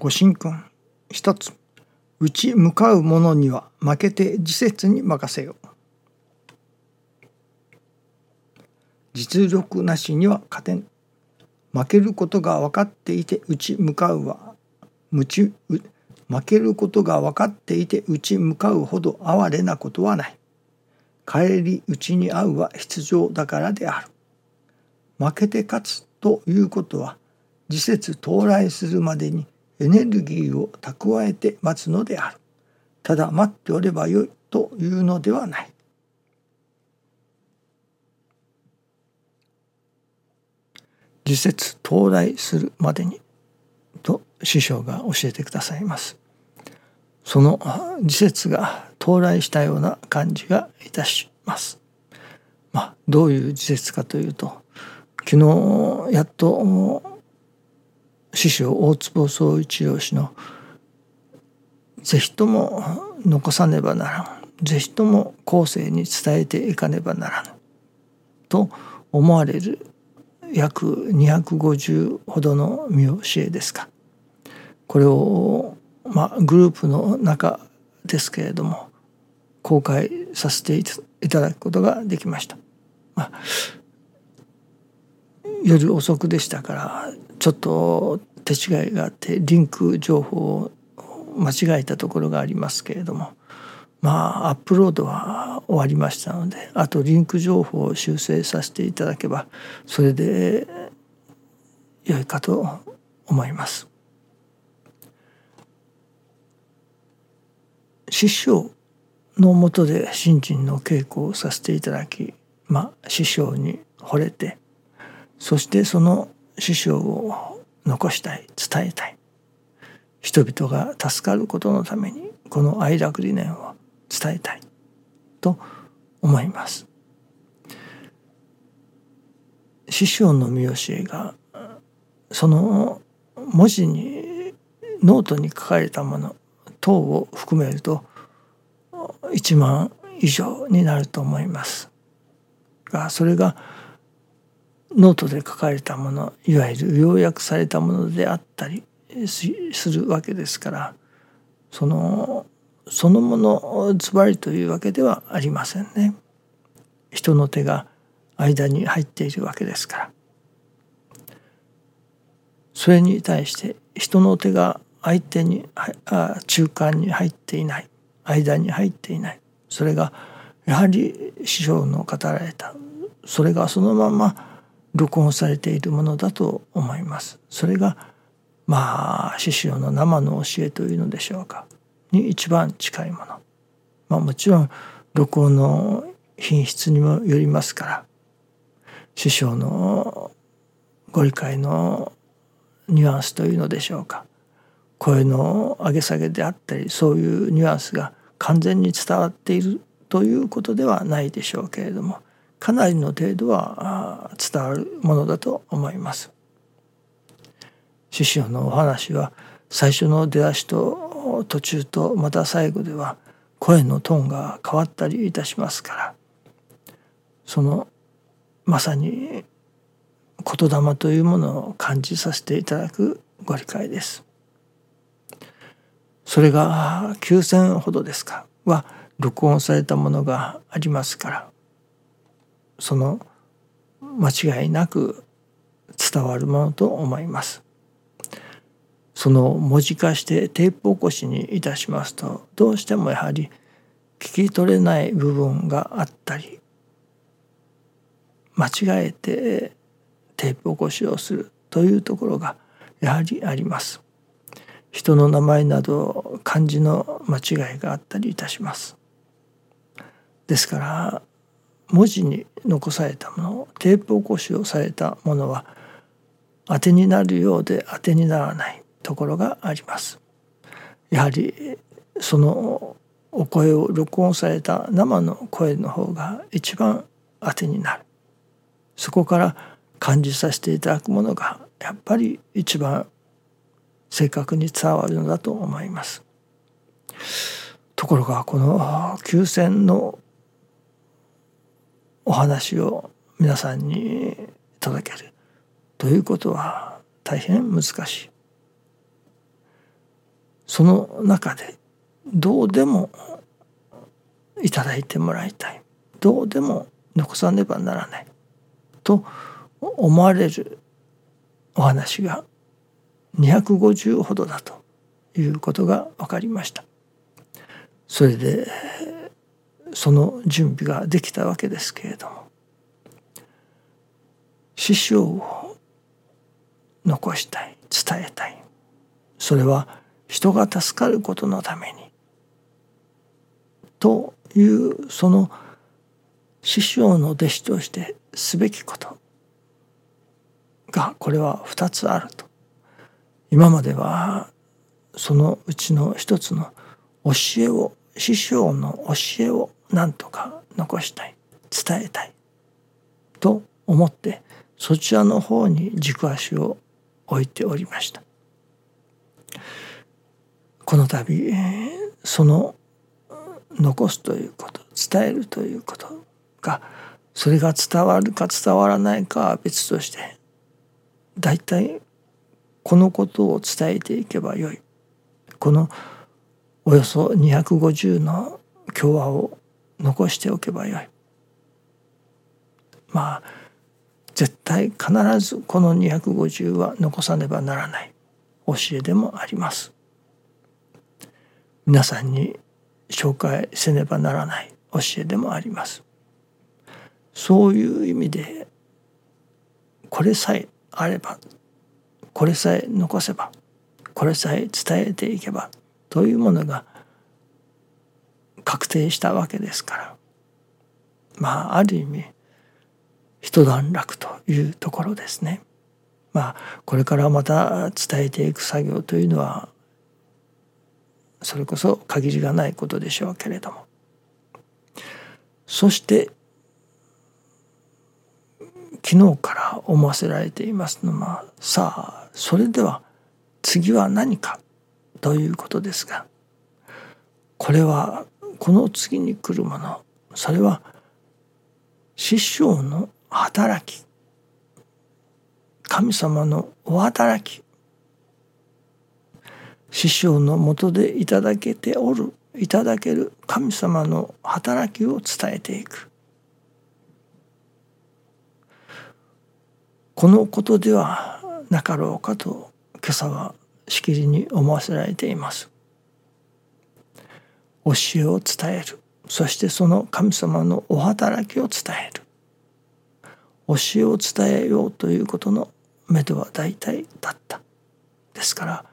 ご神君。一つ。打ち向かう者には負けて自節に任せよ。実力なしには勝てん。負けることが分かっていて打ち向かうは無知。負けることが分かっていて打ち向かうほど哀れなことはない。帰り討ちに遭うは必要だからである。負けて勝つということは時節到来するまでにエネルギーを蓄えて待つのである。ただ待っておればよいというのではない。時節到来するまでにと師匠が教えてくださいます。その時節が到来したような感じがいたします。まあどういう時節かというと昨日やっと師匠大坪宗一郎氏の「是非とも残さねばならん是非とも後世に伝えていかねばならぬ」と思われる約250ほどの見教えですかこれを、まあ、グループの中ですけれども公開させていただくことができました。まあ、夜遅くでしたからちょっと手違いがあってリンク情報を間違えたところがありますけれどもまあアップロードは終わりましたのであとリンク情報を修正させていただけばそれで良いかと思います。師匠のもとで新人の稽古をさせていただきまあ師匠に惚れてそしてその師匠を残したい伝えたい。人々が助かることのためにこの愛楽理念を伝えたい。と思います。師匠の御教えがその文字にノートに書かれたもの等を含めると1万以上になると思います。がそれがノートで書かれたものいわゆる要約されたものであったりするわけですからそのそのものズバリというわけではありませんね。人の手が間に入っているわけですから。それに対して人の手が相手に中間に入っていない間に入っていないそれがやはり師匠の語られたそれがそのまま録音されているものだと思います。それがまあ師匠の生の教えというのでしょうかに一番近いもの。まあもちろん録音の品質にもよりますから師匠のご理解のニュアンスというのでしょうか声の上げ下げであったりそういうニュアンスが完全に伝わっているということではないでしょうけれどもかなりの程度は伝わるものだと思います。師匠のお話は最初の出だしと途中とまた最後では声のトーンが変わったりいたしますからそのまさに言霊というものを感じさせていただくご理解です。それが9,000ほどですかは録音されたものがありますからその間違いなく伝わるものと思います。その文字化してテープ起こしにいたしますとどうしてもやはり聞き取れない部分があったり間違えてテープ起こしをするというところがやはりあります。人の名前など漢字の間違いがあったりいたします。ですから文字に残されたものテープ起こしをされたものは当てになるようで当てにならないところがあります。やはりそのお声を録音された生の声の方が一番当てになるそこから感じさせていただくものがやっぱり一番正確に伝わるのだと思います。ところがこの休戦のお話を皆さんに届けるということは大変難しい。その中でどうでもいただいてもらいたいどうでも残さねばならないと思われるお話が250ほどだということが分かりました。それでその準備ができたわけですけれども。師匠を残したい伝えたい。それは人が助かることのために。というその師匠の弟子としてすべきことがこれは2つあると。今まではそのうちの一つの教えを師匠の教えを何とか残したい伝えたいと思ってそちらの方に軸足を置いておりました。この度その残すということ伝えるということがそれが伝わるか伝わらないかは別として大体このことを伝えていけばよい。このおよそ250の共和を残しておけばよい。まあ絶対必ずこの250は残さねばならない。教えでもあります。皆さんに紹介せねばならない。教えでもあります。そういう意味でこれさえあればこれさえ残せばこれさえ伝えていけばというものが確定したわけですからまあある意味一段落というところですね。まあこれからまた伝えていく作業というのはそれこそ限りがないことでしょうけれどもそして昨日から思わせられていますのはさあそれでは次は何かということですがこれはこの次に来るものそれは師匠の働き。神様のお働き。師匠のもとでいただけておる。いただける。神様の働きを伝えていく。このことではなかろうかと今朝はしきりに思わせられています。教えを伝える。そしてその神様のお働きを伝える。教えを伝えようということの目処は大体だった。ですから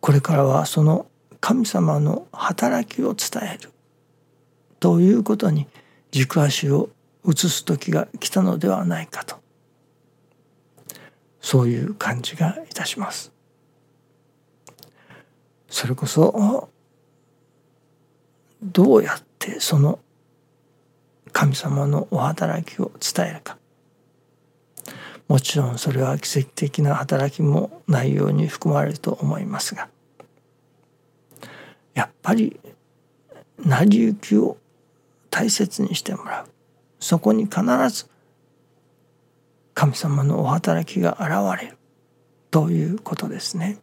これからはその神様の働きを伝える。ということに軸足を移す時が来たのではないかと。そういう感じがいたします。それこそどうやってその神様のお働きを伝えるか。もちろんそれは奇跡的な働きも内容に含まれると思いますが。やっぱり成り行きを大切にしてもらう。そこに必ず神様のお働きが現れるということですね。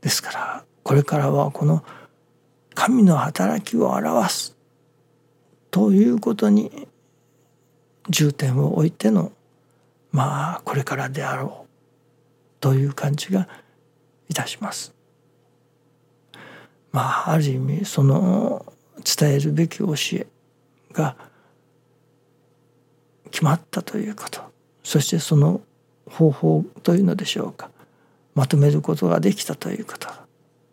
ですからこれからはこの神の働きを表すということに重点を置いてのまあこれからであろうという感じがいたします。まあある意味その伝えるべき教えが決まったということ。そしてその方法というのでしょうか。まとめることができたということ。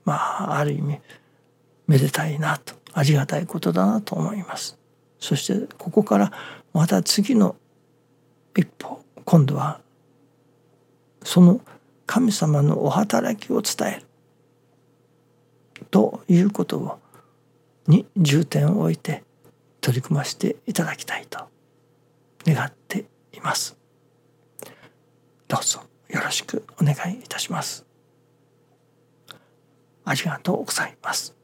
まあある意味めでたいなとありがたいことだなと思います。そしてここからまた次の一歩今度はその神様のお働きを伝えるということをに重点を置いて取り組ませていただきたいと願っています。どうぞよろしくお願いいたします。ありがとうございます。